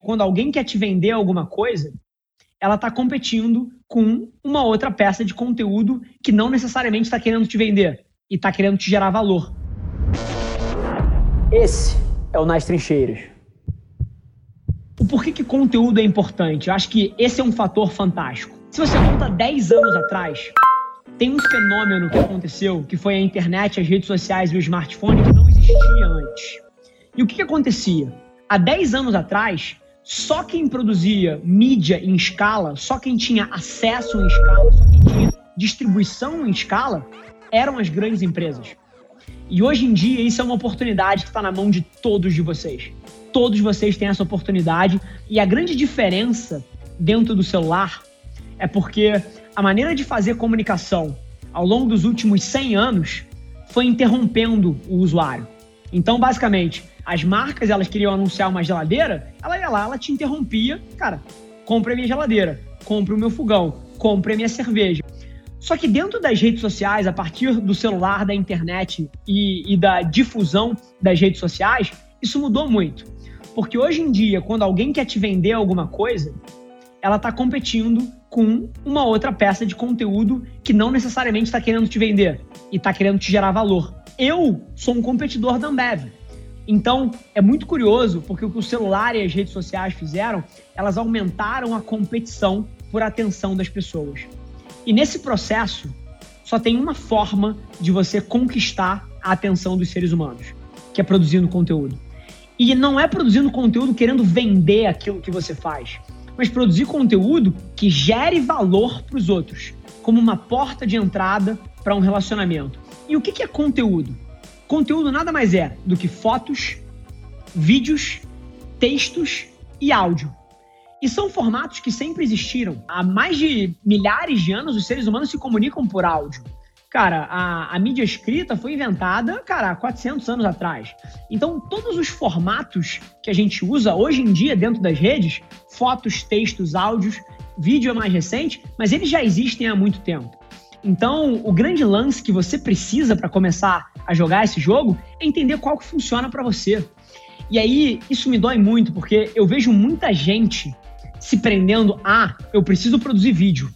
Quando alguém quer te vender alguma coisa, ela está competindo com uma outra peça de conteúdo que não necessariamente está querendo te vender e está querendo te gerar valor. Esse é o Nas Trincheiras. O porquê que conteúdo é importante? Eu acho que esse é um fator fantástico. Se você volta 10 anos atrás, tem um fenômeno que aconteceu, que foi a internet, as redes sociais e o smartphone que não existia antes. E o que, que acontecia? Há 10 anos atrás, só quem produzia mídia em escala, só quem tinha acesso em escala, só quem tinha distribuição em escala, eram as grandes empresas. E hoje em dia, isso é uma oportunidade que está na mão de todos de vocês. Todos vocês têm essa oportunidade. E a grande diferença dentro do celular é porque a maneira de fazer comunicação ao longo dos últimos 100 anos foi interrompendo o usuário. Então, basicamente, as marcas elas queriam anunciar uma geladeira, ela ia lá, ela te interrompia, cara, compre a minha geladeira, compre o meu fogão, compre a minha cerveja. Só que dentro das redes sociais, a partir do celular, da internet e, e da difusão das redes sociais, isso mudou muito. Porque hoje em dia, quando alguém quer te vender alguma coisa, ela está competindo com uma outra peça de conteúdo que não necessariamente está querendo te vender e está querendo te gerar valor. Eu sou um competidor da Ambev. Então, é muito curioso porque o que o celular e as redes sociais fizeram, elas aumentaram a competição por atenção das pessoas. E nesse processo, só tem uma forma de você conquistar a atenção dos seres humanos, que é produzindo conteúdo. E não é produzindo conteúdo querendo vender aquilo que você faz, mas produzir conteúdo que gere valor para os outros, como uma porta de entrada para um relacionamento. E o que é conteúdo? Conteúdo nada mais é do que fotos, vídeos, textos e áudio. E são formatos que sempre existiram. Há mais de milhares de anos, os seres humanos se comunicam por áudio. Cara, a, a, mídia escrita foi inventada, cara, há 400 anos atrás. Então, todos os formatos que a gente usa hoje em dia dentro das redes, fotos, textos, áudios, vídeo é mais recente, mas eles já existem há muito tempo. Então, o grande lance que você precisa para começar a jogar esse jogo é entender qual que funciona para você. E aí, isso me dói muito, porque eu vejo muita gente se prendendo a eu preciso produzir vídeo.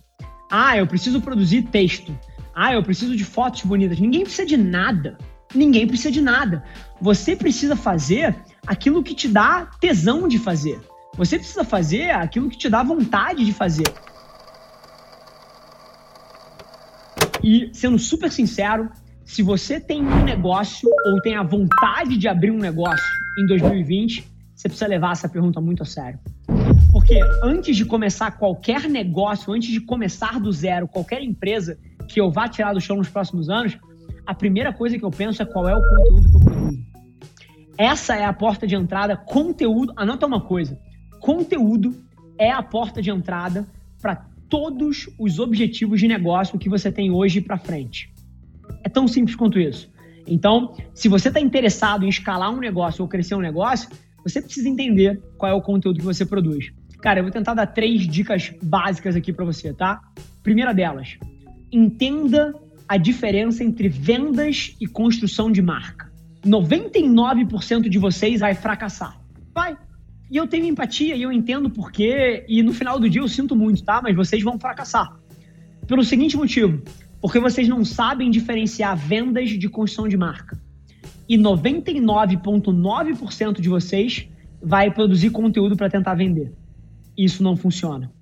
Ah, eu preciso produzir texto. Ah, eu preciso de fotos bonitas. Ninguém precisa de nada. Ninguém precisa de nada. Você precisa fazer aquilo que te dá tesão de fazer. Você precisa fazer aquilo que te dá vontade de fazer. E sendo super sincero, se você tem um negócio ou tem a vontade de abrir um negócio em 2020, você precisa levar essa pergunta muito a sério. Porque antes de começar qualquer negócio, antes de começar do zero, qualquer empresa que eu vá tirar do chão nos próximos anos, a primeira coisa que eu penso é qual é o conteúdo que eu produzo. Essa é a porta de entrada. Conteúdo, anota uma coisa: conteúdo é a porta de entrada para todos os objetivos de negócio que você tem hoje para frente. Tão simples quanto isso. Então, se você está interessado em escalar um negócio ou crescer um negócio, você precisa entender qual é o conteúdo que você produz. Cara, eu vou tentar dar três dicas básicas aqui para você, tá? Primeira delas, entenda a diferença entre vendas e construção de marca. 99% de vocês vai fracassar. Vai. E eu tenho empatia e eu entendo por quê. E no final do dia eu sinto muito, tá? Mas vocês vão fracassar. Pelo seguinte motivo: porque vocês não sabem diferenciar vendas de construção de marca. E 99,9% de vocês vai produzir conteúdo para tentar vender. Isso não funciona.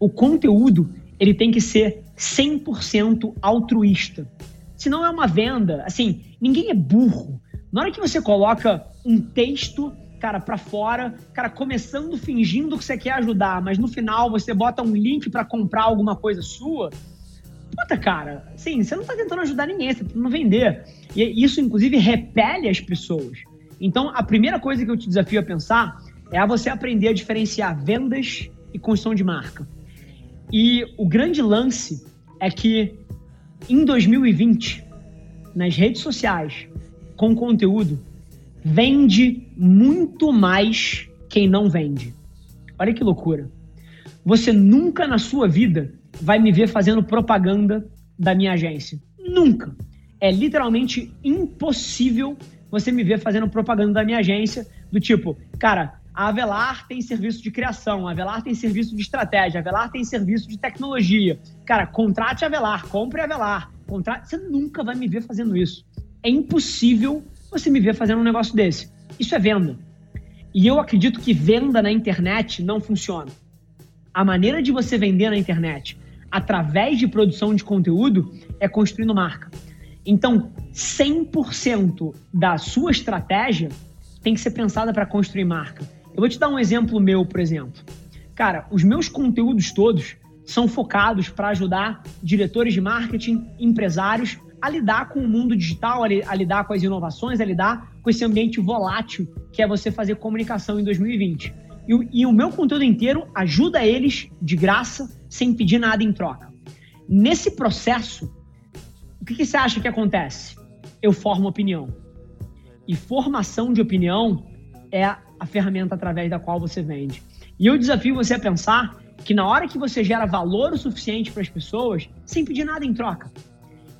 O conteúdo ele tem que ser 100% altruísta. Se não é uma venda, assim, ninguém é burro. Na hora que você coloca um texto cara, para fora, cara, começando fingindo que você quer ajudar, mas no final você bota um link para comprar alguma coisa sua. Puta, cara, assim, você não tá tentando ajudar ninguém, você tá tentando vender. E isso, inclusive, repele as pessoas. Então, a primeira coisa que eu te desafio a pensar é a você aprender a diferenciar vendas e construção de marca. E o grande lance é que em 2020, nas redes sociais, com conteúdo, vende muito mais quem não vende. Olha que loucura. Você nunca na sua vida vai me ver fazendo propaganda da minha agência. Nunca. É literalmente impossível você me ver fazendo propaganda da minha agência, do tipo, cara, A Avelar tem serviço de criação, a Avelar tem serviço de estratégia, a Avelar tem serviço de tecnologia. Cara, contrate a Avelar, compre a Avelar. Contrate... Você nunca vai me ver fazendo isso. É impossível você me ver fazendo um negócio desse. Isso é venda. E eu acredito que venda na internet não funciona. A maneira de você vender na internet através de produção de conteúdo é construindo marca. Então, 100% da sua estratégia tem que ser pensada para construir marca. Eu vou te dar um exemplo meu, por exemplo. Cara, os meus conteúdos todos são focados para ajudar diretores de marketing, empresários a lidar com o mundo digital, a lidar com as inovações, a lidar com esse ambiente volátil que é você fazer comunicação em 2020. E, e o meu conteúdo inteiro ajuda eles de graça, sem pedir nada em troca. Nesse processo, o que, que você acha que acontece? Eu formo opinião. E formação de opinião é a ferramenta através da qual você vende. E eu desafio você a pensar que na hora que você gera valor o suficiente para as pessoas, sem pedir nada em troca,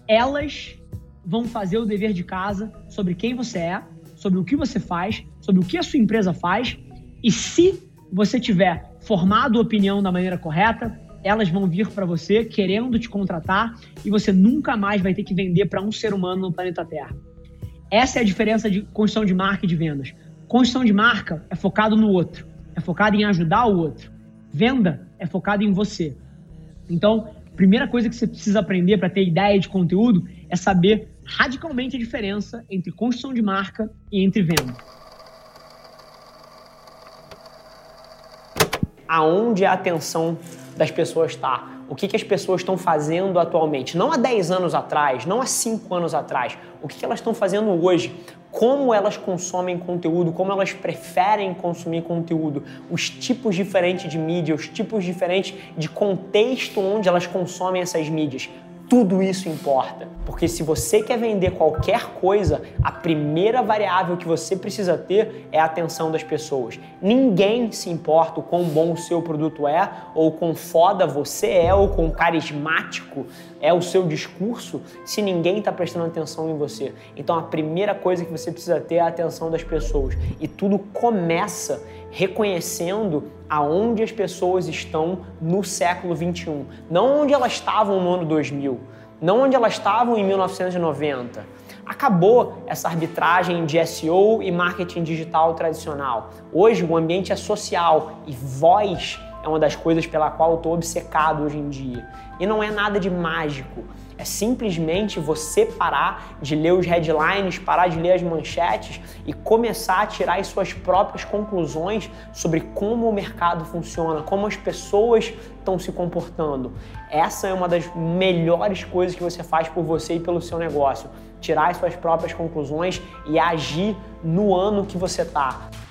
elas vão fazer o dever de casa sobre quem você é, sobre o que você faz, sobre o que a sua empresa faz. E se você tiver formado opinião da maneira correta, elas vão vir para você querendo te contratar e você nunca mais vai ter que vender para um ser humano no planeta Terra. Essa é a diferença de construção de marca e de vendas. Construção de marca é focado no outro, é focado em ajudar o outro. Venda é focado em você. Então, primeira coisa que você precisa aprender para ter ideia de conteúdo é saber radicalmente a diferença entre construção de marca e entre venda. Aonde a atenção das pessoas está? O que, que as pessoas estão fazendo atualmente? Não há 10 anos atrás, não há 5 anos atrás. O que, que elas estão fazendo hoje? como elas consomem conteúdo, como elas preferem consumir conteúdo, os tipos diferentes de mídia, os tipos diferentes de contexto onde elas consomem essas mídias. Tudo isso importa, porque se você quer vender qualquer coisa, a primeira variável que você precisa ter é a atenção das pessoas. Ninguém se importa o quão bom o seu produto é, ou quão foda você é, ou quão carismático é o seu discurso, se ninguém está prestando atenção em você. Então a primeira coisa que você precisa ter é a atenção das pessoas. E tudo começa reconhecendo aonde as pessoas estão no século 21, não onde elas estavam no ano 2000, não onde elas estavam em 1990. Acabou essa arbitragem de SEO e marketing digital tradicional. Hoje o ambiente é social e voz é uma das coisas pela qual eu estou obcecado hoje em dia. E não é nada de mágico. É simplesmente você parar de ler os headlines, parar de ler as manchetes e começar a tirar as suas próprias conclusões sobre como o mercado funciona, como as pessoas estão se comportando. Essa é uma das melhores coisas que você faz por você e pelo seu negócio. Tirar as suas próprias conclusões e agir no ano que você está.